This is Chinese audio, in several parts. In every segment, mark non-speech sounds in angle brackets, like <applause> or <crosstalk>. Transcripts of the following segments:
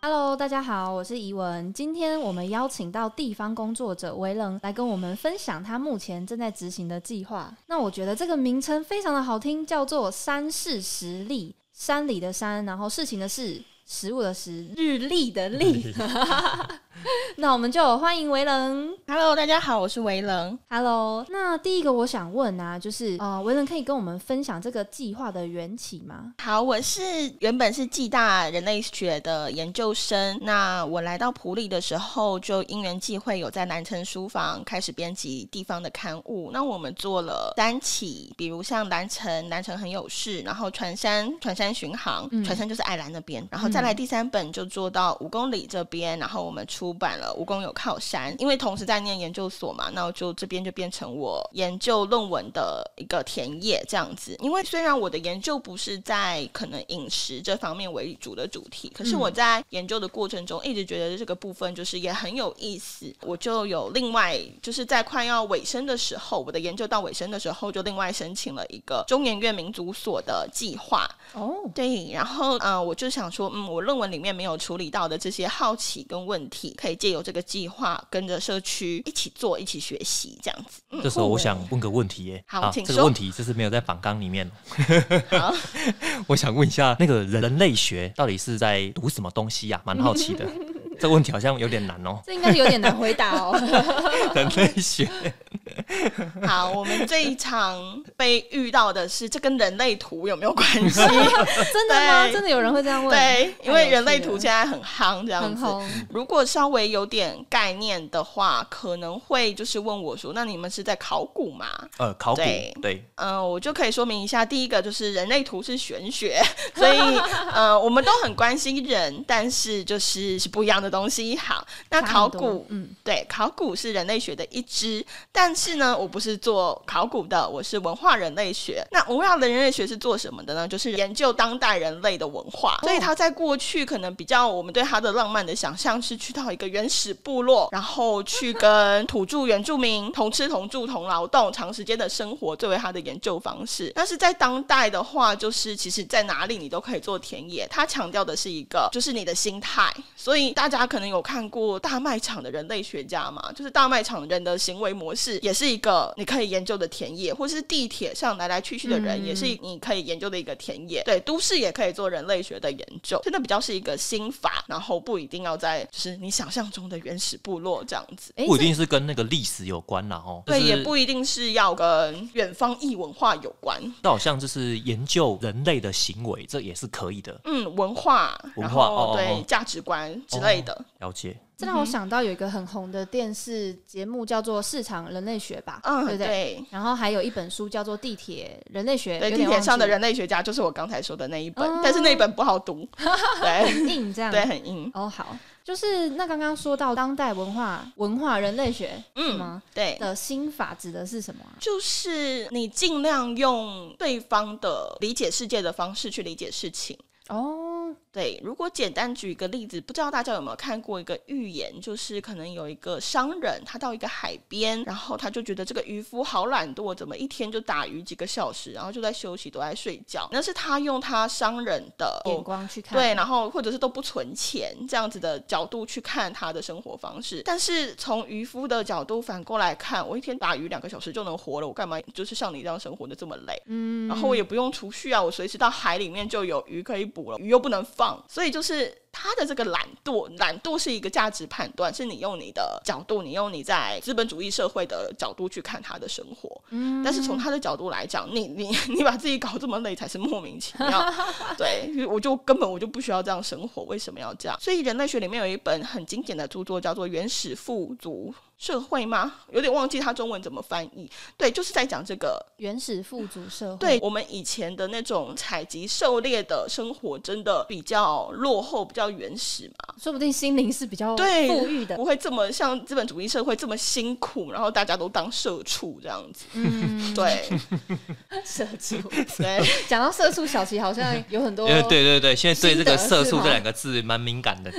Hello，大家好，我是怡文。今天我们邀请到地方工作者维能来跟我们分享他目前正在执行的计划。那我觉得这个名称非常的好听，叫做“山势实力”，山里的山，然后事情的事。食物的食，日历的历。<laughs> <laughs> 那我们就欢迎维伦。Hello，大家好，我是维伦。Hello，那第一个我想问啊，就是呃，维伦可以跟我们分享这个计划的缘起吗？好，我是原本是暨大人类学的研究生。那我来到普里的时候，就因缘际会有在南城书房开始编辑地方的刊物。那我们做了三起，比如像南城，南城很有事，然后船山，船山巡航，船山就是爱兰那边，然后再来第三本就做到五公里这边，然后我们出。出版了《蜈蚣有靠山》，因为同时在念研究所嘛，那我就这边就变成我研究论文的一个田野这样子。因为虽然我的研究不是在可能饮食这方面为主的主题，可是我在研究的过程中一直觉得这个部分就是也很有意思。我就有另外就是在快要尾声的时候，我的研究到尾声的时候，就另外申请了一个中研院民族所的计划。哦，对，然后嗯，我就想说，嗯，我论文里面没有处理到的这些好奇跟问题。可以借由这个计划，跟着社区一起做，一起学习，这样子。这时候我想问个问题耶，好，请这个问题就是没有在访纲里面。好，<laughs> 我想问一下，那个人类学到底是在读什么东西呀？蛮好奇的。<laughs> 这个问题好像有点难哦。这应该是有点难回答哦。<laughs> 人类学。<laughs> 好，我们这一场被遇到的是，这跟人类图有没有关系？<laughs> 真的吗？真的有人会这样问？对，因为人类图现在很夯，这样子。如果稍微有点概念的话，可能会就是问我说：“那你们是在考古吗？”呃，考古。对。嗯，我就可以说明一下，第一个就是人类图是玄学，<laughs> 所以呃，我们都很关心人，但是就是是不一样的东西。好，那考古，嗯，对，考古是人类学的一支，但是呢，我不是做考古的，我是文化人类学。那文化的人类学是做什么的呢？就是研究当代人类的文化。所以他在过去可能比较我们对他的浪漫的想象是去到一个原始部落，然后去跟土著原住民同吃同住同劳动，长时间的生活作为他的研究方式。<laughs> 但是在当代的话，就是其实在哪里你都可以做田野。他强调的是一个就是你的心态。所以大家可能有看过大卖场的人类学家嘛？就是大卖场人的行为模式也是一个。你可以研究的田野，或是地铁上来来去去的人，也是你可以研究的一个田野。对，都市也可以做人类学的研究，真的比较是一个心法，然后不一定要在就是你想象中的原始部落这样子，不一定是跟那个历史有关啦哦。对，也不一定是要跟远方异文化有关。那好像就是研究人类的行为，这也是可以的。嗯，文化，文化，对，价值观之类的，了解。这让我想到有一个很红的电视节目，叫做《市场人类学》吧，嗯，对不对？然后还有一本书叫做《地铁人类学》，对，地铁上的人类学家就是我刚才说的那一本，但是那一本不好读，对，很硬，这样，对，很硬。哦，好，就是那刚刚说到当代文化文化人类学，嗯吗？对的心法指的是什么？就是你尽量用对方的理解世界的方式去理解事情。哦，对，如果简单举一个例子，不知道大家有没有看过一个寓言，就是可能有一个商人，他到一个海边，然后他就觉得这个渔夫好懒惰，怎么一天就打鱼几个小时，然后就在休息，都在睡觉。那是他用他商人的眼光去看，对，然后或者是都不存钱这样子的角度去看他的生活方式。但是从渔夫的角度反过来看，我一天打鱼两个小时就能活了，我干嘛就是像你这样生活的这么累？嗯，然后我也不用储蓄啊，我随时到海里面就有鱼可以捕了。鱼又不能所以就是。他的这个懒惰，懒惰是一个价值判断，是你用你的角度，你用你在资本主义社会的角度去看他的生活。嗯，但是从他的角度来讲，你你 <laughs> 你把自己搞这么累才是莫名其妙。<laughs> 对，我就根本我就不需要这样生活，为什么要这样？所以人类学里面有一本很经典的著作叫做《原始富足社会》吗？有点忘记它中文怎么翻译。对，就是在讲这个原始富足社会。对我们以前的那种采集狩猎的生活，真的比较落后，比较。较原始嘛，说不定心灵是比较富裕的，不会这么像资本主义社会这么辛苦，然后大家都当社畜这样子。嗯，<laughs> 对，社畜。<laughs> 对，讲到社畜，小齐好像有很多。<laughs> 对对对，现在对这个“社畜”这两个字蛮敏感的。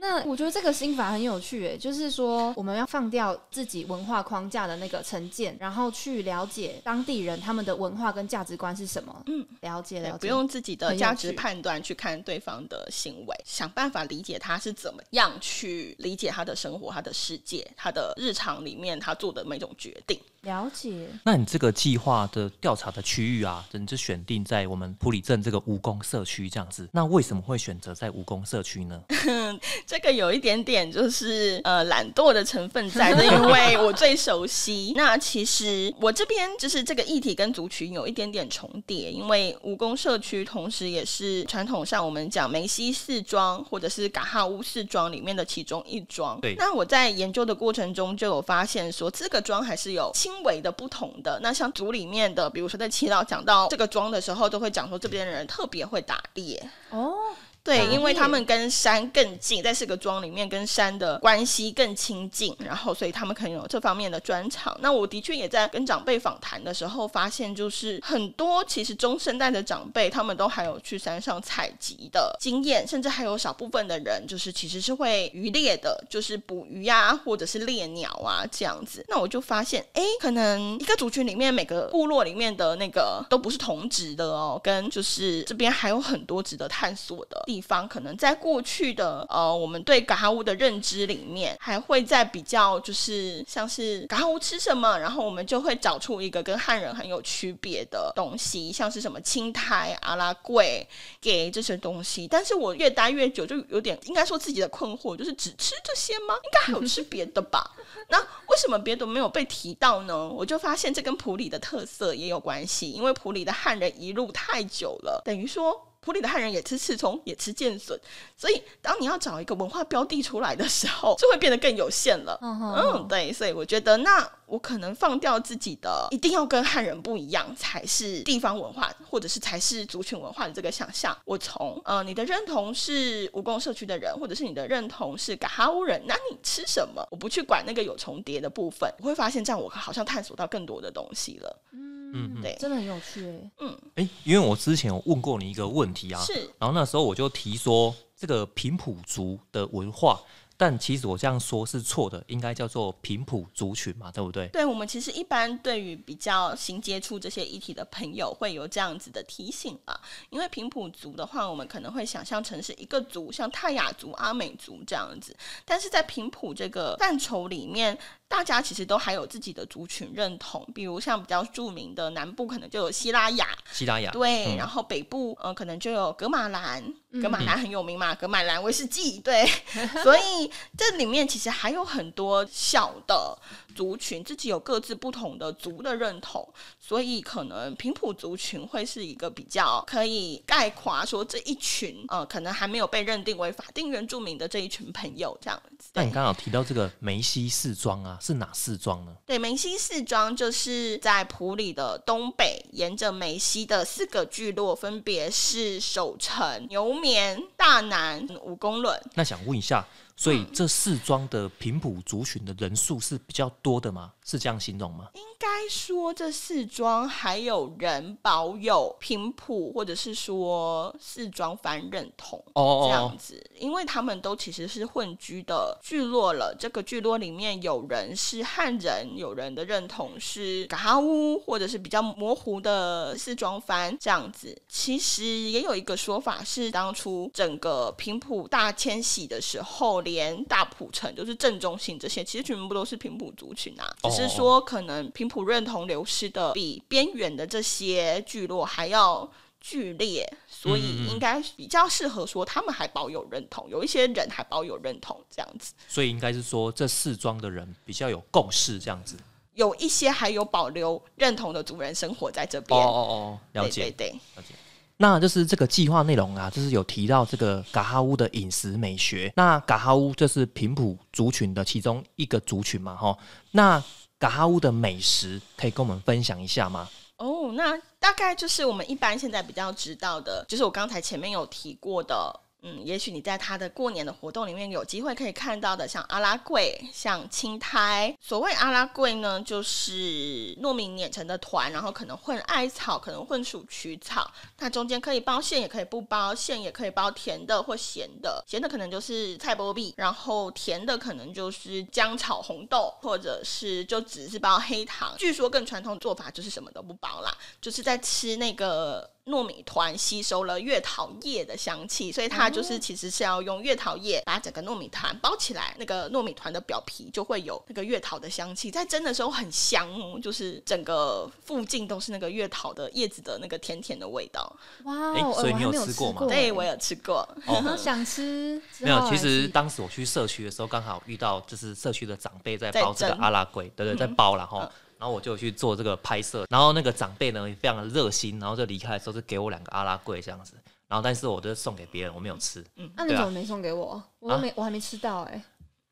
那我觉得这个心法很有趣，诶，就是说我们要放掉自己文化框架的那个成见，然后去了解当地人他们的文化跟价值观是什么。嗯，了解了解，不用自己的价值判断去看对方的行为，想办法理解他是怎么样去理解他的生活、他的世界、他的日常里面他做的每种决定。了解。那你这个计划的调查的区域啊，你就选定在我们普里镇这个蜈蚣社区这样子。那为什么会选择在蜈蚣社区呢？<laughs> 这个有一点点就是呃懒惰的成分在，是因为我最熟悉。那其实我这边就是这个议题跟族群有一点点重叠，因为蜈蚣社区同时也是传统上我们讲梅西四庄或者是嘎哈乌四庄里面的其中一庄。对。那我在研究的过程中就有发现说，这个庄还是有轻微的不同的。那像族里面的，比如说在祈祷讲到这个庄的时候，都会讲说这边的人特别会打猎。哦。对，因为他们跟山更近，在四个庄里面跟山的关系更亲近，然后所以他们可能有这方面的专长。那我的确也在跟长辈访谈的时候发现，就是很多其实中生代的长辈，他们都还有去山上采集的经验，甚至还有少部分的人就是其实是会渔猎的，就是捕鱼呀，或者是猎鸟啊这样子。那我就发现，哎，可能一个族群里面每个部落里面的那个都不是同职的哦，跟就是这边还有很多值得探索的。地方可能在过去的呃，我们对嘎哈乌的认知里面，还会在比较就是像是嘎哈乌吃什么，然后我们就会找出一个跟汉人很有区别的东西，像是什么青苔、阿拉贵给这些东西。但是我越待越久，就有点应该说自己的困惑，就是只吃这些吗？应该还有吃别的吧？<laughs> 那为什么别的没有被提到呢？我就发现这跟普里的特色也有关系，因为普里的汉人一路太久了，等于说。普里的汉人也吃刺葱，也吃剑笋，所以当你要找一个文化标的出来的时候，就会变得更有限了。嗯，对，所以我觉得那。我可能放掉自己的一定要跟汉人不一样才是地方文化，或者是才是族群文化的这个想象。我从呃你的认同是蜈蚣社区的人，或者是你的认同是嘎哈乌人，那你吃什么？我不去管那个有重叠的部分，我会发现这样我好像探索到更多的东西了。嗯，对，真的很有趣哎。嗯，哎，因为我之前有问过你一个问题啊，是，然后那时候我就提说这个平埔族的文化。但其实我这样说是错的，应该叫做平埔族群嘛，对不对？对，我们其实一般对于比较新接触这些议题的朋友，会有这样子的提醒啊。因为平埔族的话，我们可能会想象成是一个族，像泰雅族、阿美族这样子。但是在平埔这个范畴里面，大家其实都还有自己的族群认同，比如像比较著名的南部，可能就有希拉雅，希拉雅对，然后北部呃，可能就有格马兰。格马兰很有名嘛，格马兰威士忌，对，<laughs> 所以这里面其实还有很多小的。族群自己有各自不同的族的认同，所以可能平埔族群会是一个比较可以概括说这一群呃，可能还没有被认定为法定原住民的这一群朋友这样子。那你刚好提到这个梅西四庄啊，是哪四庄呢？对，梅西四庄就是在普里的东北，沿着梅西的四个聚落，分别是守城、牛眠、大南、五公仑。那想问一下。所以这四庄的平埔族群的人数是比较多的吗？是这样形容吗？应该说这四庄还有人保有平埔，或者是说四庄番认同哦这样子，因为他们都其实是混居的聚落了。这个聚落里面有人是汉人，有人的认同是嘎哈乌，或者是比较模糊的四庄番这样子。其实也有一个说法是，当初整个平埔大迁徙的时候。连大埔城就是正中心这些，其实全部都是平埔族群啊，只是说可能频谱认同流失的比边缘的这些聚落还要剧烈，所以应该比较适合说他们还保有认同，有一些人还保有认同这样子。所以应该是说这四庄的人比较有共识这样子，有一些还有保留认同的族人生活在这边。哦哦哦，了解对，了解。那就是这个计划内容啊，就是有提到这个嘎哈乌的饮食美学。那嘎哈乌就是平埔族群的其中一个族群嘛，哈。那嘎哈乌的美食可以跟我们分享一下吗？哦，那大概就是我们一般现在比较知道的，就是我刚才前面有提过的。嗯，也许你在它的过年的活动里面有机会可以看到的，像阿拉桂、像青苔。所谓阿拉桂呢，就是糯米碾成的团，然后可能混艾草，可能混鼠曲草。它中间可以包馅，也可以不包馅，也可以包甜的或咸的。咸的可能就是菜波币，然后甜的可能就是姜炒红豆，或者是就只是包黑糖。据说更传统做法就是什么都不包啦，就是在吃那个。糯米团吸收了月桃叶的香气，所以它就是其实是要用月桃叶把整个糯米团包起来，那个糯米团的表皮就会有那个月桃的香气，在蒸的时候很香哦，就是整个附近都是那个月桃的叶子的那个甜甜的味道。哇，所以你有吃过吗？对，我有吃过。哦，想吃。没有，其实当时我去社区的时候，刚好遇到就是社区的长辈在包这个阿拉龟，对对，在包了哈。然后我就去做这个拍摄，然后那个长辈呢也非常的热心，然后就离开的时候就给我两个阿拉桂这样子，然后但是我就送给别人，我没有吃。嗯，那你怎么没送给我？我没，我还没吃到哎。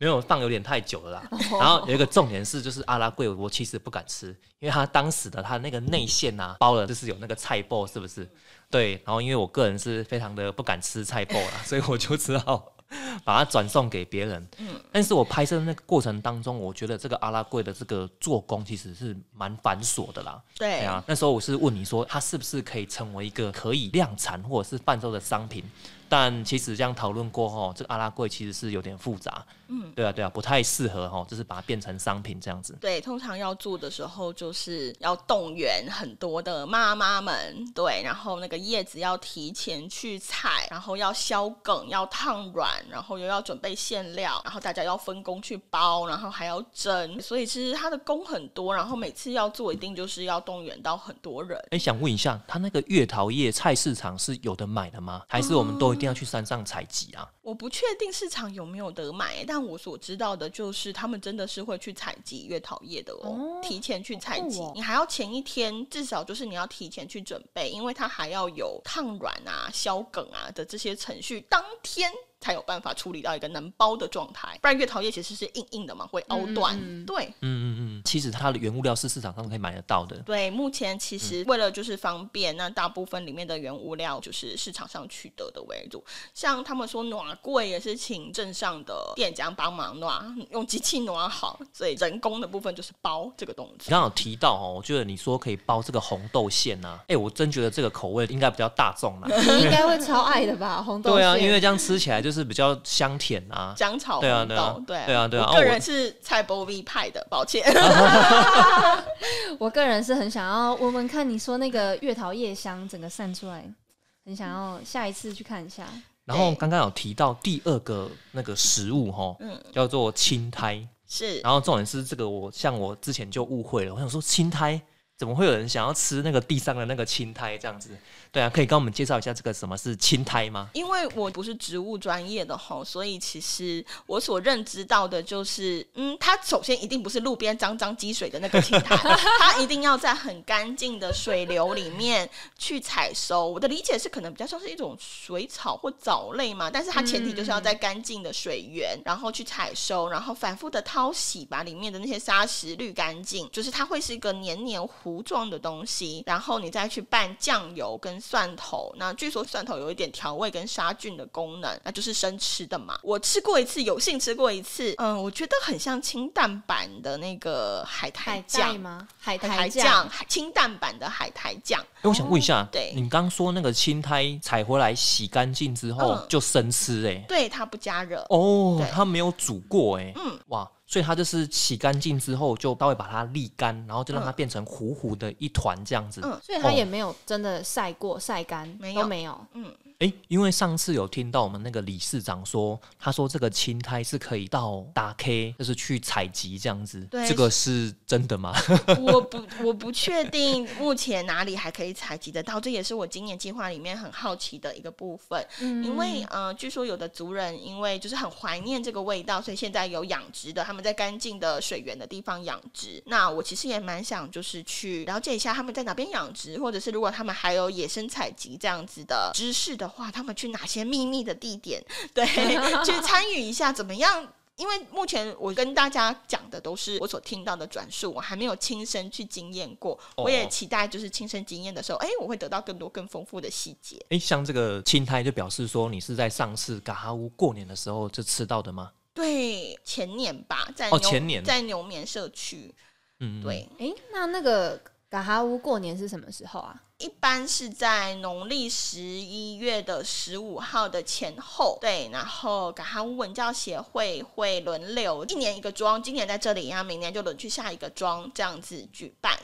没有放有点太久了啦。然后有一个重点是，就是阿拉桂我其实不敢吃，因为他当时的他那个内馅呐包了就是有那个菜包，是不是？对。然后因为我个人是非常的不敢吃菜包啦，所以我就只好。<laughs> 把它转送给别人，嗯，但是我拍摄的那个过程当中，我觉得这个阿拉贵的这个做工其实是蛮繁琐的啦。对啊，那时候我是问你说，它是不是可以成为一个可以量产或者是贩售的商品？但其实这样讨论过后，这个阿拉贵其实是有点复杂。嗯，对啊，对啊，不太适合哈，就是把它变成商品这样子。对，通常要做的时候，就是要动员很多的妈妈们，对，然后那个叶子要提前去采，然后要削梗，要烫软，然后又要准备馅料，然后大家要分工去包，然后还要蒸，所以其实它的工很多，然后每次要做，一定就是要动员到很多人。哎，想问一下，他那个月桃叶菜市场是有的买的吗？还是我们都一定要去山上采集啊？我不确定市场有没有得买，但我所知道的就是，他们真的是会去采集月桃叶的哦，提前去采集。你还要前一天，至少就是你要提前去准备，因为它还要有烫软啊、消梗啊的这些程序，当天。才有办法处理到一个能包的状态，不然月桃叶其实是硬硬的嘛，会凹断。对，嗯嗯嗯，其实它的原物料是市场上可以买得到的。对，目前其实为了就是方便，那大部分里面的原物料就是市场上取得的为主。像他们说暖柜也是请镇上的店家帮忙暖，用机器暖好，所以人工的部分就是包这个东西。刚刚有提到哦，我觉得你说可以包这个红豆馅呢，哎，我真觉得这个口味应该比较大众啦。你应该会超爱的吧，红豆。对啊，因为这样吃起来就。就是比较香甜啊，姜炒红豆，对对啊对啊。我个人是菜包 V 派的，抱歉。<laughs> 我个人是很想要闻闻看，你说那个月桃叶香整个散出来，很想要下一次去看一下。然后刚刚有提到第二个那个食物哈，嗯，叫做青苔，是。然后重点是这个，我像我之前就误会了，我想说青苔怎么会有人想要吃那个地上的那个青苔这样子？对啊，可以跟我们介绍一下这个什么是青苔吗？因为我不是植物专业的吼，所以其实我所认知到的就是，嗯，它首先一定不是路边脏脏积水的那个青苔，<laughs> 它一定要在很干净的水流里面去采收。我的理解是，可能比较像是一种水草或藻类嘛，但是它前提就是要在干净的水源，然后去采收，然后反复的淘洗，把里面的那些沙石滤干净，就是它会是一个黏黏糊状的东西，然后你再去拌酱油跟。蒜头，那据说蒜头有一点调味跟杀菌的功能，那就是生吃的嘛。我吃过一次，有幸吃过一次，嗯，我觉得很像清淡版的那个海苔酱吗？海苔酱，清淡版的海苔酱。哎，我想问一下，对你刚说那个青苔采回来洗干净之后就生吃，哎，对，它不加热哦，它没有煮过，哎，嗯，哇。所以它就是洗干净之后，就稍微把它沥干，然后就让它变成糊糊的一团这样子。嗯，所以它也没有真的晒过、晒干，都没有。嗯。哎，因为上次有听到我们那个理事长说，他说这个青苔是可以到打 K，就是去采集这样子。对，这个是真的吗？<laughs> 我不，我不确定目前哪里还可以采集得到，这也是我今年计划里面很好奇的一个部分。嗯，因为呃，据说有的族人因为就是很怀念这个味道，所以现在有养殖的，他们在干净的水源的地方养殖。那我其实也蛮想就是去了解一下他们在哪边养殖，或者是如果他们还有野生采集这样子的知识的。话他们去哪些秘密的地点？<laughs> 对，<laughs> 去参与一下，怎么样因为目前我跟大家讲的都是我所听到的转述，我还没有亲身去经验过。我也期待就是亲身经验的时候，哎，我会得到更多更丰富的细节。哎，像这个青苔就表示说你是在上次嘎哈乌过年的时候就吃到的吗？对，前年吧，在哦前年在牛眠社区。嗯，对。哎，那那个嘎哈乌过年是什么时候啊？一般是在农历十一月的十五号的前后，对，然后嘎哈乌文教协会会轮流一年一个庄，今年在这里，然后明年就轮去下一个庄，这样子举办，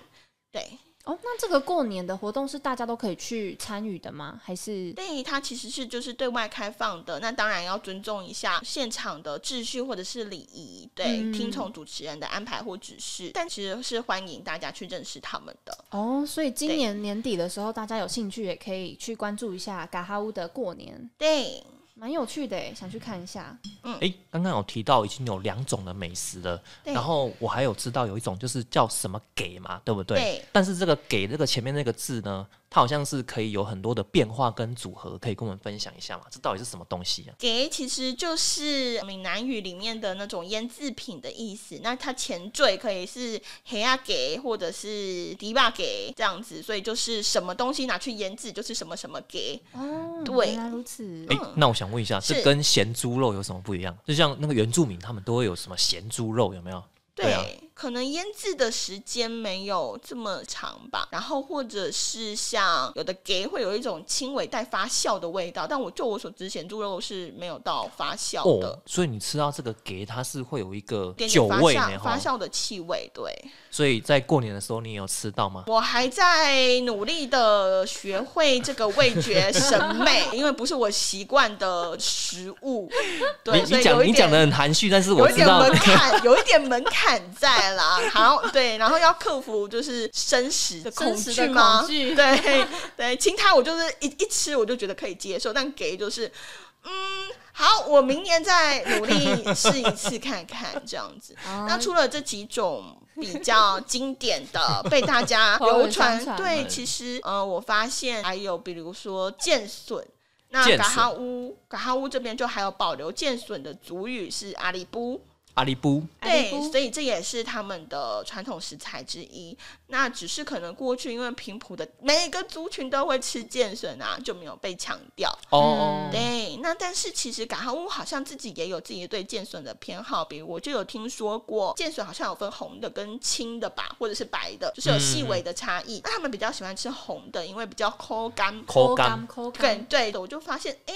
对。哦，那这个过年的活动是大家都可以去参与的吗？还是对它其实是就是对外开放的。那当然要尊重一下现场的秩序或者是礼仪，对，听从主持人的安排或指示。但其实是欢迎大家去认识他们的。哦，所以今年年底的时候，大家有兴趣也可以去关注一下嘎哈乌的过年。对。蛮有趣的想去看一下。嗯，哎，刚刚有提到已经有两种的美食了，然后我还有知道有一种就是叫什么给嘛，对不对？对。但是这个给这个前面那个字呢？它好像是可以有很多的变化跟组合，可以跟我们分享一下吗？这到底是什么东西啊？给其实就是闽南语里面的那种腌制品的意思。那它前缀可以是黑啊给，或者是迪巴给这样子，所以就是什么东西拿去腌制，就是什么什么给。哦，对，原来如此。哎，那我想问一下，这跟咸猪肉有什么不一样？就像那个原住民，他们都会有什么咸猪肉，有没有？对。可能腌制的时间没有这么长吧，然后或者是像有的给会有一种轻微带发酵的味道，但我就我所知，咸猪肉是没有到发酵的。所以你吃到这个给它是会有一个酒味发酵的气味。对。所以在过年的时候，你有吃到吗？我还在努力的学会这个味觉 <laughs> 审美，因为不是我习惯的食物。对，你讲你讲的很含蓄，但是我知道有一点门 <laughs> 槛，有一点门槛在。啦，好对，然后要克服就是生食的恐惧吗？对对，青苔我就是一一吃我就觉得可以接受，但给就是嗯，好，我明年再努力试一次看看这样子。<laughs> 那除了这几种比较经典的被大家 <laughs> <laughs> 流传，对，其实呃，我发现还有比如说剑笋，那嘎哈乌嘎哈乌这边就还有保留剑笋的族语是阿里布。阿里布，对，所以这也是他们的传统食材之一。那只是可能过去因为平埔的每一个族群都会吃剑笋啊，就没有被强调。哦，对。那但是其实嘎哈乌好像自己也有自己对剑笋的偏好，比如我就有听说过剑笋好像有分红的跟青的吧，或者是白的，就是有细微的差异。那他们比较喜欢吃红的，因为比较口干。口干，口干。对的，我就发现，哎。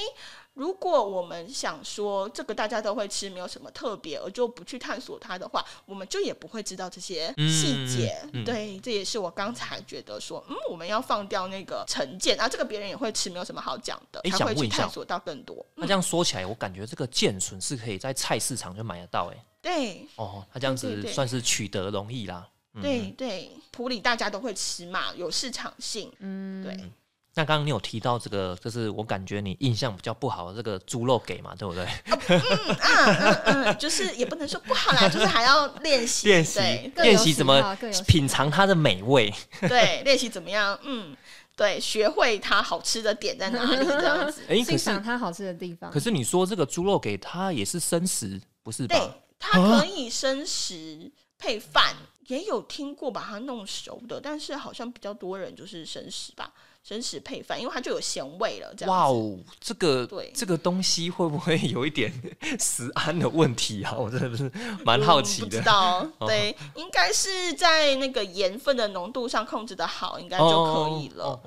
如果我们想说这个大家都会吃，没有什么特别，而就不去探索它的话，我们就也不会知道这些细节。对，这也是我刚才觉得说，嗯，我们要放掉那个成见啊，这个别人也会吃，没有什么好讲的。他会去探索到更多。那这样说起来，我感觉这个剑笋是可以在菜市场就买得到，哎。对。哦，他这样子算是取得容易啦。对对，普里大家都会吃嘛，有市场性。嗯，对。那刚刚你有提到这个，就是我感觉你印象比较不好的这个猪肉给嘛，对不对？嗯嗯嗯，就是也不能说不好啦，<laughs> 就是还要练习练习练习怎么品尝它的美味。对，练习怎么样？嗯，对，学会它好吃的点在哪里这样子。<laughs> 哎，欣赏它好吃的地方。可是你说这个猪肉给它也是生食，不是吧？对，它可以生食配饭，也有听过把它弄熟的，但是好像比较多人就是生食吧。真实配饭，因为它就有咸味了。这样哇哦，这个对这个东西会不会有一点 <laughs> 食安的问题啊？<laughs> 我真的是蛮好奇的。不知道 <laughs> 对，应该是在那个盐分的浓度上控制的好，应该就可以了。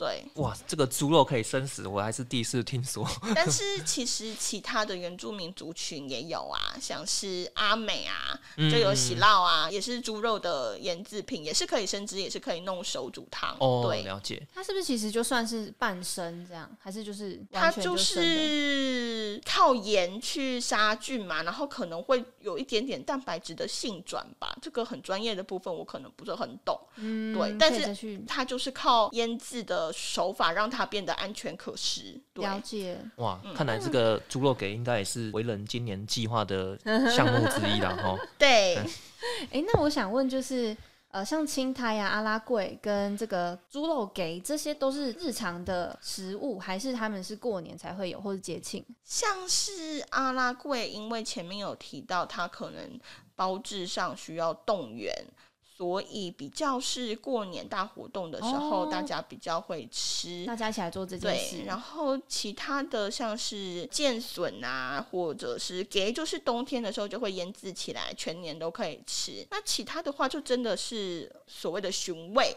对，哇，这个猪肉可以生食，我还是第一次听说。<laughs> 但是其实其他的原住民族群也有啊，像是阿美啊，就有喜酪啊，也是猪肉的腌制品，也是可以生汁，也是可以弄手煮汤。哦，对，了解。它是不是其实就算是半生这样，还是就是它就是靠盐去杀菌嘛，然后可能会有一点点蛋白质的性转吧，这个很专业的部分我可能不是很懂。嗯，对，但是它就是靠腌制的。手法让它变得安全可食。了解哇，看来这个猪肉给应该也是为人今年计划的 <laughs> 项目之一了哈。对，<laughs> 哎，那我想问就是，呃，像青苔呀、阿拉桂跟这个猪肉给，这些都是日常的食物，还是他们是过年才会有，或者节庆？像是阿拉桂，因为前面有提到，它可能包制上需要动员。所以比较是过年大活动的时候，大家比较会吃，大家一起来做这件事。然后其他的像是剑笋啊，或者是给，就是冬天的时候就会腌制起来，全年都可以吃。那其他的话，就真的是所谓的寻味，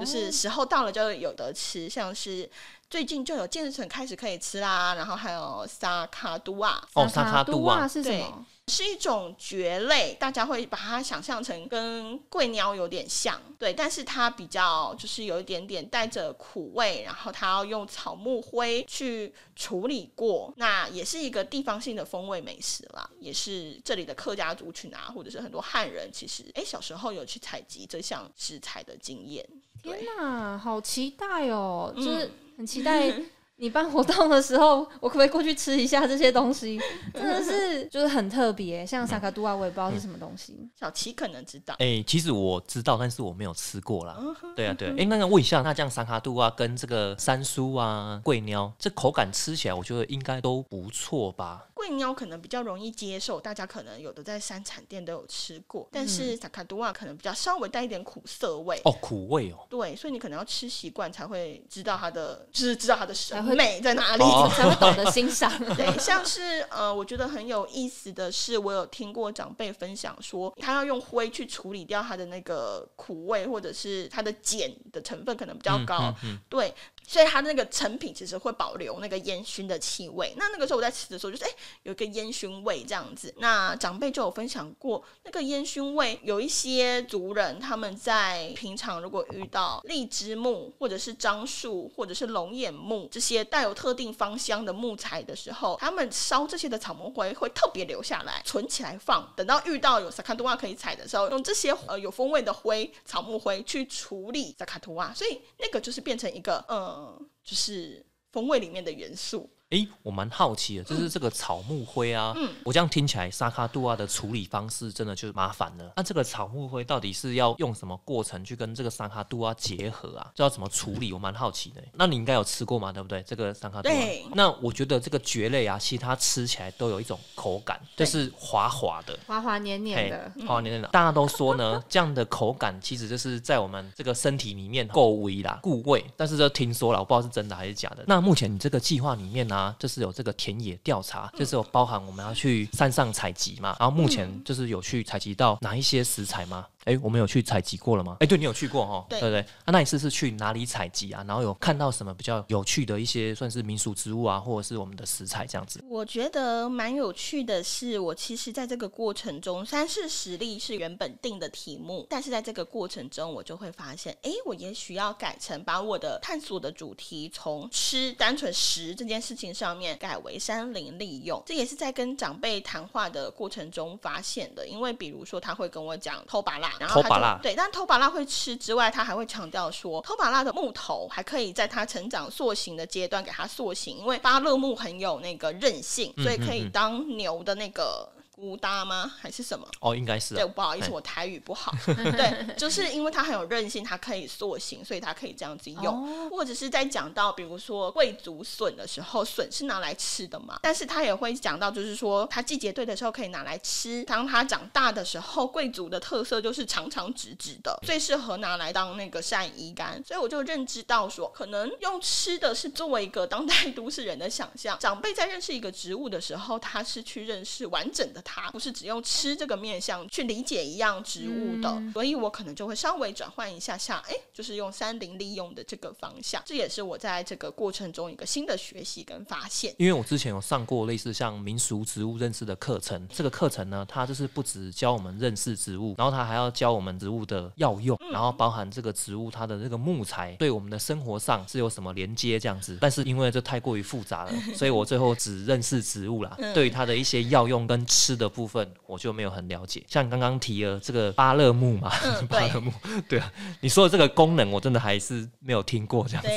就是时候到了就有得吃。像是最近就有剑笋开始可以吃啦，然后还有萨卡都啊，哦，萨卡都啊是什么？是一种蕨类，大家会把它想象成跟桂鸟有点像，对，但是它比较就是有一点点带着苦味，然后它要用草木灰去处理过，那也是一个地方性的风味美食啦，也是这里的客家族群啊，或者是很多汉人，其实哎小时候有去采集这项食材的经验。天哪，好期待哦，就是很期待。你办活动的时候，我可不可以过去吃一下这些东西？真的是 <laughs> 就是很特别，像萨卡杜啊，我也不知道是什么东西。小齐可能知道。哎，其实我知道，但是我没有吃过啦。对啊，对。哎，那个问一下，那这样萨卡杜啊，跟这个三叔啊、桂鸟，这口感吃起来，我觉得应该都不错吧？桂鸟可能比较容易接受，大家可能有的在山产店都有吃过，但是萨卡杜瓦，可能比较稍微带一点苦涩味。哦，苦味哦。对，所以你可能要吃习惯才会知道它的，就是知道它的审美在哪里，才会懂得欣赏。<laughs> 对，像是呃，我觉得很有意思的是，我有听过长辈分享说，他要用灰去处理掉它的那个苦味，或者是它的碱的成分可能比较高。对。所以它那个成品其实会保留那个烟熏的气味。那那个时候我在吃的时候，就是哎，有一个烟熏味这样子。那长辈就有分享过，那个烟熏味，有一些族人他们在平常如果遇到荔枝木或者是樟树或者是龙眼木这些带有特定芳香的木材的时候，他们烧这些的草木灰会特别留下来存起来放，等到遇到有萨卡图瓦可以采的时候，用这些呃有风味的灰草木灰去处理萨卡图瓦，所以那个就是变成一个嗯。嗯，就是风味里面的元素。哎，我蛮好奇的，就是这个草木灰啊，嗯，我这样听起来，沙卡杜啊的处理方式真的就麻烦了。那这个草木灰到底是要用什么过程去跟这个沙卡杜啊结合啊？这要怎么处理？我蛮好奇的。那你应该有吃过嘛，对不对？这个沙卡杜。对。那我觉得这个蕨类啊，其实它吃起来都有一种口感，就是滑滑的，滑滑黏黏的，滑滑黏黏的。大家都说呢，<laughs> 这样的口感其实就是在我们这个身体里面够味啦、固味。但是这听说了，我不知道是真的还是假的。那目前你这个计划里面呢，就是有这个。田野调查就是有包含我们要去山上采集嘛，然后目前就是有去采集到哪一些食材吗？哎，我们有去采集过了吗？哎，对你有去过哈？对对对。啊那一次是去哪里采集啊？然后有看到什么比较有趣的一些算是民俗植物啊，或者是我们的食材这样子？我觉得蛮有趣的是，我其实在这个过程中，三是实力是原本定的题目，但是在这个过程中，我就会发现，哎，我也许要改成把我的探索的主题从吃单纯食这件事情上面改为山林利用。这也是在跟长辈谈话的过程中发现的，因为比如说他会跟我讲偷拔蜡。然后他就对，但偷把蜡会吃之外，他还会强调说，偷把蜡的木头还可以在它成长塑形的阶段给它塑形，因为巴勒木很有那个韧性，所以可以当牛的那个。孤搭吗？还是什么？哦，应该是。对，不好意思，我台语不好。<laughs> 对，就是因为它很有韧性，它可以塑形，所以它可以这样子用。或者是在讲到，比如说贵族笋的时候，笋是拿来吃的嘛？但是他也会讲到，就是说它季节对的时候可以拿来吃。当它长大的时候，贵族的特色就是长长直直的，最适合拿来当那个晒衣杆。所以我就认知到说，可能用吃的是作为一个当代都市人的想象。长辈在认识一个植物的时候，他是去认识完整的。它不是只用吃这个面相去理解一样植物的，所以我可能就会稍微转换一下下，哎，就是用三零利用的这个方向，这也是我在这个过程中一个新的学习跟发现。因为我之前有上过类似像民俗植物认识的课程，这个课程呢，它就是不止教我们认识植物，然后它还要教我们植物的药用，然后包含这个植物它的这个木材对我们的生活上是有什么连接这样子。但是因为这太过于复杂了，所以我最后只认识植物啦，<laughs> 对于它的一些药用跟吃。的部分我就没有很了解，像刚刚提了这个巴勒木嘛，巴勒木，对啊，你说的这个功能我真的还是没有听过这样子。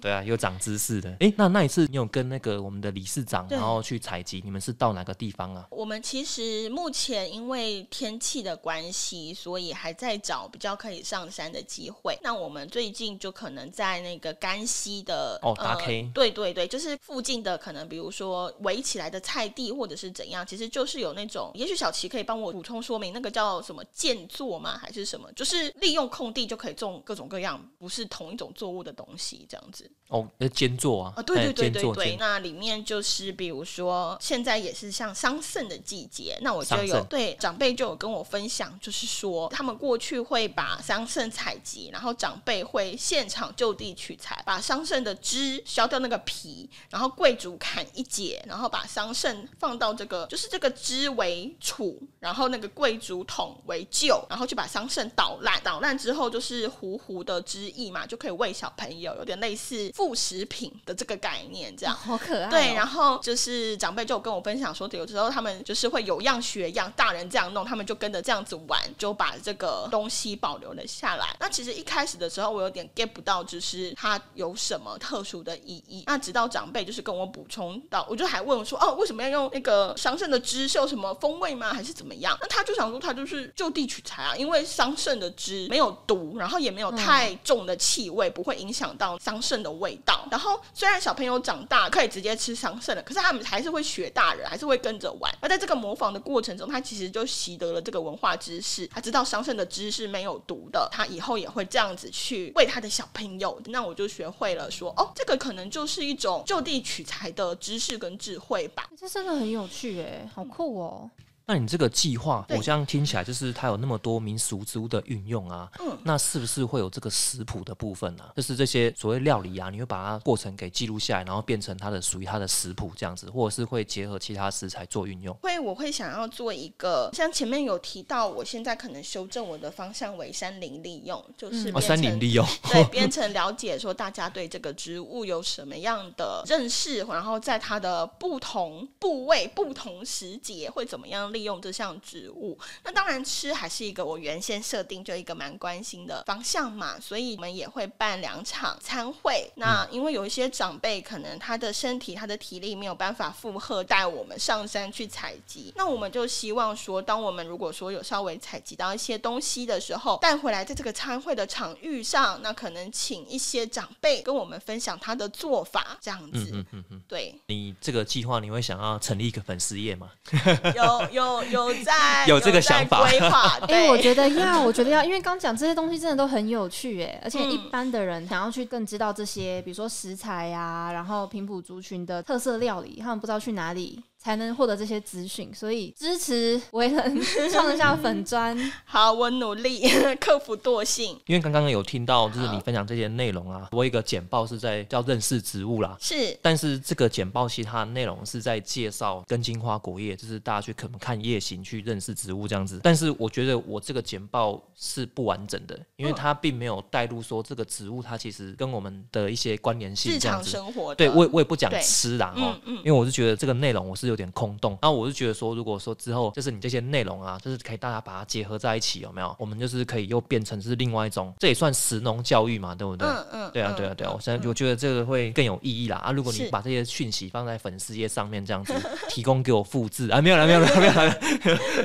对啊，有长知识的。哎，那那一次你有跟那个我们的理事长，然后去采集，你们是到哪个地方啊？我们其实目前因为天气的关系，所以还在找比较可以上山的机会。那我们最近就可能在那个甘溪的哦，打 K，对对对，就是附近的可能，比如说围起来的菜地，或者是怎样，其实就是有那种，也许小齐可以帮我补充说明，那个叫什么建作吗？还是什么？就是利用空地就可以种各种各样不是同一种作物的东西，这样子。哦，那，兼作啊，啊，对对对对对，那里面就是比如说现在也是像桑葚的季节，那我就有对长辈就有跟我分享，就是说他们过去会把桑葚采集，然后长辈会现场就地取材，把桑葚的枝削掉那个皮，然后贵族砍一截，然后把桑葚放到这个就是这个枝为杵，然后那个贵族桶为臼，然后就把桑葚捣烂，捣烂之后就是糊糊的汁液嘛，就可以喂小朋友，有点类似。副食品的这个概念，这样好可爱。对，然后就是长辈就跟我分享说，有时候他们就是会有样学样，大人这样弄，他们就跟着这样子玩，就把这个东西保留了下来。那其实一开始的时候，我有点 get 不到，就是它有什么特殊的意义。那直到长辈就是跟我补充到，我就还问我说，哦，为什么要用那个桑葚的汁？是有什么风味吗？还是怎么样？那他就想说，他就是就地取材啊，因为桑葚的汁没有毒，然后也没有太重的气味，不会影响到桑葚的味。味道，然后虽然小朋友长大可以直接吃桑葚了，可是他们还是会学大人，还是会跟着玩。而在这个模仿的过程中，他其实就习得了这个文化知识，他知道桑葚的汁是没有毒的，他以后也会这样子去喂他的小朋友。那我就学会了说，哦，这个可能就是一种就地取材的知识跟智慧吧。这真的很有趣哎，好酷哦。那你这个计划，我这样听起来就是它有那么多民俗植物的运用啊，嗯，那是不是会有这个食谱的部分呢？就是这些所谓料理啊，你会把它过程给记录下来，然后变成它的属于它的食谱这样子，或者是会结合其他食材做运用？会，我会想要做一个，像前面有提到，我现在可能修正我的方向为山林利用，就是哦，山林利用，<laughs> 对，变成了解说大家对这个植物有什么样的认识，然后在它的不同部位、不同时节会怎么样。利用这项植物，那当然吃还是一个我原先设定就一个蛮关心的方向嘛，所以我们也会办两场参会。那因为有一些长辈可能他的身体、他的体力没有办法负荷带我们上山去采集，那我们就希望说，当我们如果说有稍微采集到一些东西的时候，带回来在这个参会的场域上，那可能请一些长辈跟我们分享他的做法，这样子。嗯嗯嗯，对。你这个计划，你会想要成立一个粉丝页吗？有有。有有在 <laughs> 有这个想法规划，<laughs> 哎，我觉得要，我觉得要，因为刚讲这些东西真的都很有趣，哎，而且一般的人想要去更知道这些，比如说食材呀，然后平埔族群的特色料理，他们不知道去哪里。才能获得这些资讯，所以支持维人创一下粉砖。<laughs> 好，我努力 <laughs> 克服惰性。因为刚刚有听到，就是你分享这些内容啊，我一个简报是在叫认识植物啦。是，但是这个简报其他内容是在介绍根茎花果叶，就是大家去可能看叶形去认识植物这样子。但是我觉得我这个简报是不完整的，因为它并没有带入说这个植物它其实跟我们的一些关联性。日常生活。对，我我也不讲吃啦哈，因为我是觉得这个内容我是有。有点空洞，那我是觉得说，如果说之后就是你这些内容啊，就是可以大家把它结合在一起，有没有？我们就是可以又变成是另外一种，这也算实农教育嘛，对不对？嗯嗯，对啊对啊对啊，我现在我觉得这个会更有意义啦啊！如果你把这些讯息放在粉丝页上面这样子，提供给我复制啊，没有了没有了没有了，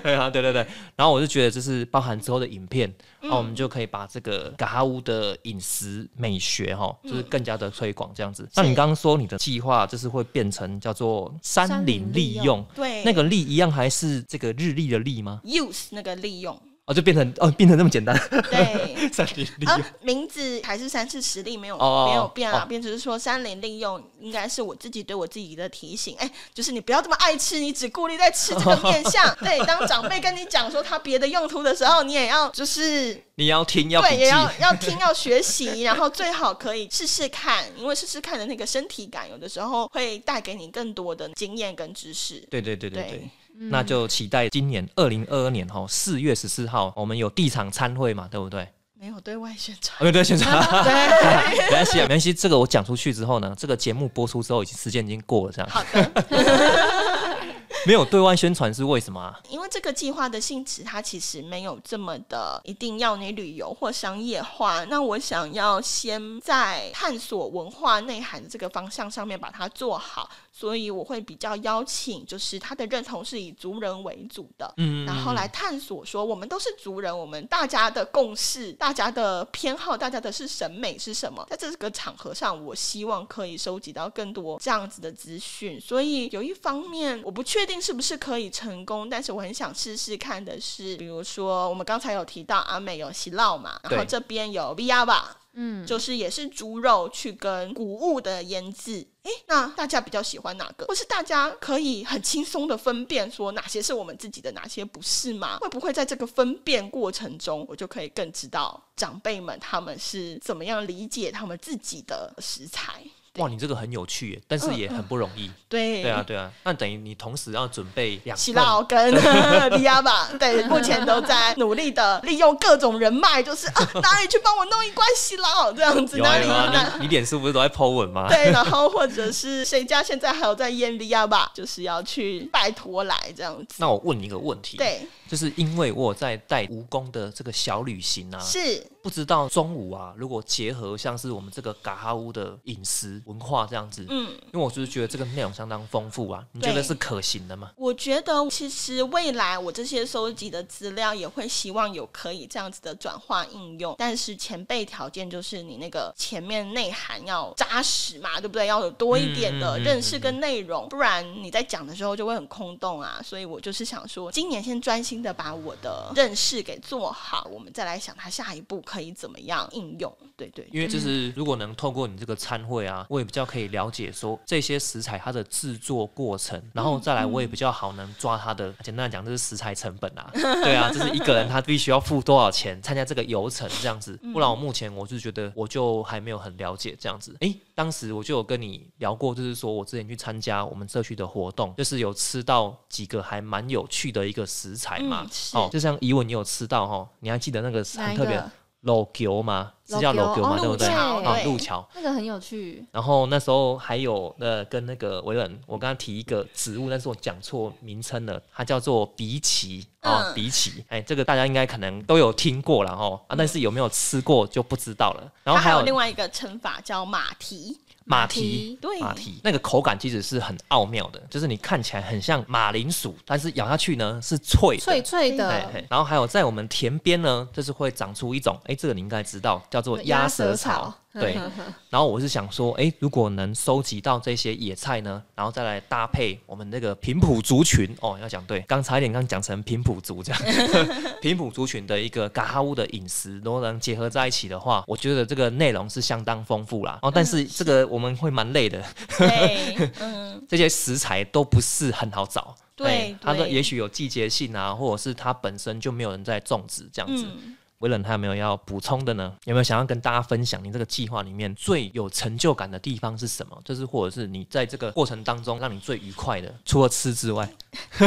对啊对对对，然后我就觉得这是包含之后的影片，那我们就可以把这个嘎哈乌的饮食美学哈，就是更加的推广这样子。那你刚刚说你的计划就是会变成叫做山林利用，对，那个利一样还是这个日历的历吗？use 那个利用。哦，就变成哦，变成这么简单。对，<laughs> 三林利用名字还是三次实力没有没有变啊，变只是说三林利用应该是我自己对我自己的提醒。哎，就是你不要这么爱吃，你只顾虑在吃这个面相。<laughs> 对，当长辈跟你讲说他别的用途的时候，你也要就是你要听要对，也要 <laughs> 要听要学习，然后最好可以试试看，因为试试看的那个身体感，有的时候会带给你更多的经验跟知识。对对对对对。那就期待今年二零二二年哈四月十四号，我们有地场参会嘛，对不对？没有对外宣传，没有对外宣传，<laughs> 对，<laughs> 没关系啊，没关系。这个我讲出去之后呢，这个节目播出之后，已经时间已经过了，这样。好的。<laughs> 没有对外宣传是为什么？因为这个计划的性质，它其实没有这么的一定要你旅游或商业化。那我想要先在探索文化内涵的这个方向上面把它做好。所以我会比较邀请，就是他的认同是以族人为主的，嗯，然后来探索说，我们都是族人，我们大家的共识、大家的偏好、大家的是审美是什么？在这个场合上，我希望可以收集到更多这样子的资讯。所以有一方面，我不确定是不是可以成功，但是我很想试试看的是，比如说我们刚才有提到阿美有洗烙嘛，然后这边有 V R 吧。嗯，就是也是猪肉去跟谷物的腌制，诶，那大家比较喜欢哪个？或是大家可以很轻松的分辨说哪些是我们自己的，哪些不是吗？会不会在这个分辨过程中，我就可以更知道长辈们他们是怎么样理解他们自己的食材？哇，你这个很有趣，但是也很不容易。对，对啊，对啊。那等于你同时要准备两洗脑跟 <laughs> 利亚吧？对，目前都在努力的利用各种人脉，就是啊，哪里去帮我弄一罐希腊这样子？哪里？你你脸书不是都在 po 文吗？对，然后或者是谁家现在还有在腌利亚吧？就是要去拜托来这样子。那我问你一个问题，对，就是因为我在带蜈蚣的这个小旅行啊，是不知道中午啊，如果结合像是我们这个嘎哈乌的饮食。文化这样子，嗯，因为我就是觉得这个内容相当丰富啊，你觉得是可行的吗？我觉得其实未来我这些收集的资料也会希望有可以这样子的转化应用，但是前备条件就是你那个前面内涵要扎实嘛，对不对？要有多一点的认识跟内容，不然你在讲的时候就会很空洞啊。所以我就是想说，今年先专心的把我的认识给做好，我们再来想它下一步可以怎么样应用。对对，因为就是如果能透过你这个参会啊。我也比较可以了解说这些食材它的制作过程，然后再来我也比较好能抓它的。简单来讲，这是食材成本啊，<laughs> 对啊，就是一个人他必须要付多少钱参加这个游程这样子。不然我目前我就觉得我就还没有很了解这样子。诶，当时我就有跟你聊过，就是说我之前去参加我们社区的活动，就是有吃到几个还蛮有趣的一个食材嘛。哦，就像以文你有吃到哈，你还记得那个很特别。老球吗？是叫老球吗？对不对？啊，路桥那个很有趣。然后那时候还有呃，跟那个维伦，我刚刚提一个植物，但是我讲错名称了，它叫做荸荠啊，荸荠。哎，这个大家应该可能都有听过了哈啊，但是有没有吃过就不知道了。然后还有另外一个称法叫马蹄。马蹄，对，马蹄。那个口感其实是很奥妙的，就是你看起来很像马铃薯，但是咬下去呢是脆脆脆的。然后还有在我们田边呢，就是会长出一种，哎，这个你应该知道，叫做鸭舌草。对，<laughs> 然后我是想说，哎，如果能收集到这些野菜呢，然后再来搭配我们那个平埔族群。哦，要讲对，刚差一点刚讲成平埔族这样，<laughs> 平埔族群的一个嘎哈乌的饮食，如果能结合在一起的话，我觉得这个内容是相当丰富啦。哦，但是这个我们会蛮累的，对，嗯，这些食材都不是很好找，对，它的也许有季节性啊，或者是它本身就没有人在种植这样子。威冷，还有没有要补充的呢？有没有想要跟大家分享你这个计划里面最有成就感的地方是什么？就是或者是你在这个过程当中让你最愉快的，除了吃之外。<laughs>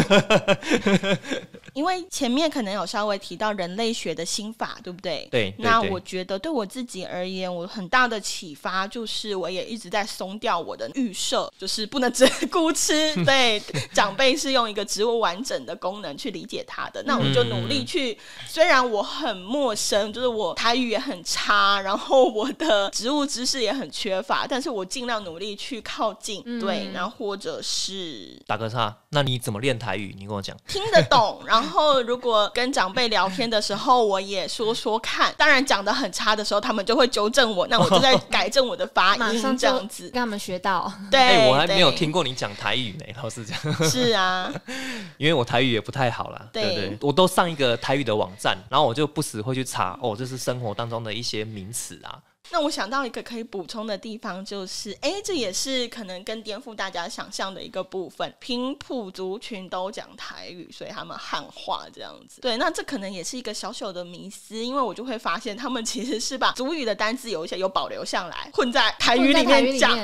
因为前面可能有稍微提到人类学的心法，对不对？对。那我觉得对我自己而言，我很大的启发就是，我也一直在松掉我的预设，就是不能 <laughs> 只顾吃。<laughs> 对，长辈是用一个植物完整的功能去理解它的，那我就努力去。虽然我很陌生，就是我台语也很差，然后我的植物知识也很缺乏，但是我尽量努力去靠近。对，然后或者是打个叉，那你怎么练台语？你跟我讲，听得懂，然后。如果跟长辈聊天的时候，我也说说看。当然，讲的很差的时候，他们就会纠正我，那我就在改正我的发音，<laughs> 这样子跟他们学到。对，我还没有听过你讲台语呢，老师讲。是啊，<laughs> 因为我台语也不太好啦。对对，我都上一个台语的网站，然后我就不时会去查哦，这是生活当中的一些名词啊。那我想到一个可以补充的地方，就是，哎，这也是可能更颠覆大家想象的一个部分。平埔族群都讲台语，所以他们汉化这样子。对，那这可能也是一个小小的迷思，因为我就会发现，他们其实是把族语的单字有一些有保留下来，混在台语里面讲。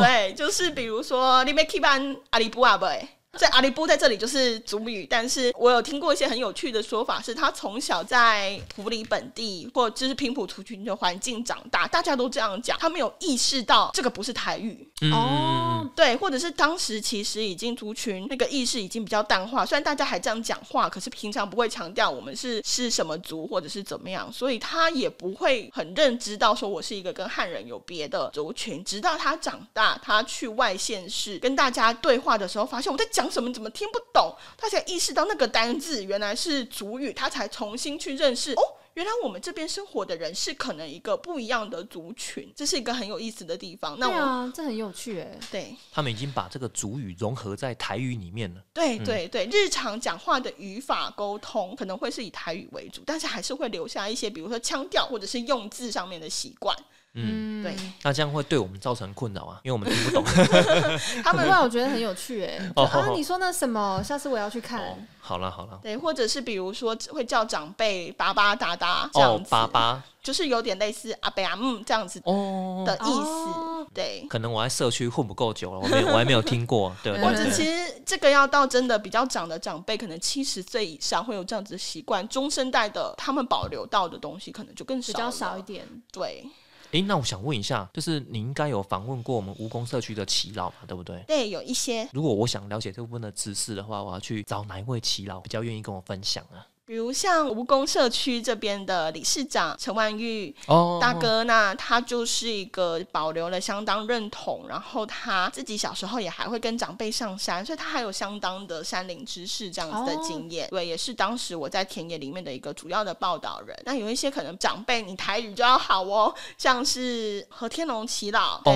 对，就是比如说，你没 keep on 阿里布阿贝。所以阿里布在这里就是族语，但是我有听过一些很有趣的说法，是他从小在普里本地或就是平埔族群的环境长大，大家都这样讲，他没有意识到这个不是台语。哦，对，或者是当时其实已经族群那个意识已经比较淡化，虽然大家还这样讲话，可是平常不会强调我们是是什么族或者是怎么样，所以他也不会很认知到说我是一个跟汉人有别的族群，直到他长大，他去外县市跟大家对话的时候，发现我在讲。讲什么怎么听不懂？他才意识到那个单字原来是主语，他才重新去认识哦，原来我们这边生活的人是可能一个不一样的族群，这是一个很有意思的地方。那啊，这很有趣哎。对，他们已经把这个主语融合在台语里面了。对对对，日常讲话的语法沟通可能会是以台语为主，但是还是会留下一些，比如说腔调或者是用字上面的习惯。嗯，对，那这样会对我们造成困扰啊，<laughs> 因为我们听不懂。<laughs> 他们让我觉得很有趣哎。啊，你说那什么？下次我要去看。好了好了。对，或者是比如说会叫长辈爸爸达达这样子，爸爸就是有点类似阿贝阿姆这样子哦的意思。对，可能我在社区混不够久了，我没 <laughs> 我还没有听过。对，或者其实这个要到真的比较长的长辈，可能七十岁以上会有这样子的习惯，中生代的他们保留到的东西可能就更少，比较少一点。对。哎，那我想问一下，就是你应该有访问过我们蜈蚣社区的耆老嘛，对不对？对，有一些。如果我想了解这部分的知识的话，我要去找哪一位耆老比较愿意跟我分享啊？比如像蜈蚣社区这边的理事长陈万玉大哥，那他就是一个保留了相当认同，然后他自己小时候也还会跟长辈上山，所以他还有相当的山林知识这样子的经验。对，也是当时我在田野里面的一个主要的报道人。那有一些可能长辈你台语就要好哦，像是何天龙祈老，对，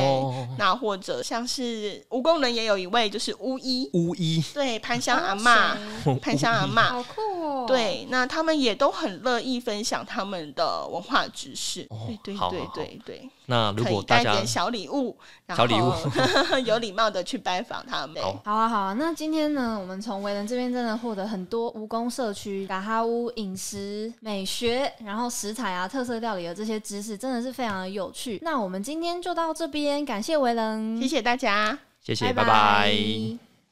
那或者像是蜈蚣人也有一位就是巫医，巫医，对，潘香阿妈，潘香阿妈，好酷哦，对。那他们也都很乐意分享他们的文化知识，对对对对对。那如果大家小礼物，小礼物 <laughs> 有礼貌的去拜访他们。好啊好啊，那今天呢，我们从维人这边真的获得很多蜈蚣社区嘎哈乌饮食美学，然后食材啊、特色料理的这些知识，真的是非常的有趣。那我们今天就到这边，感谢维人，谢谢大家，谢谢，拜拜。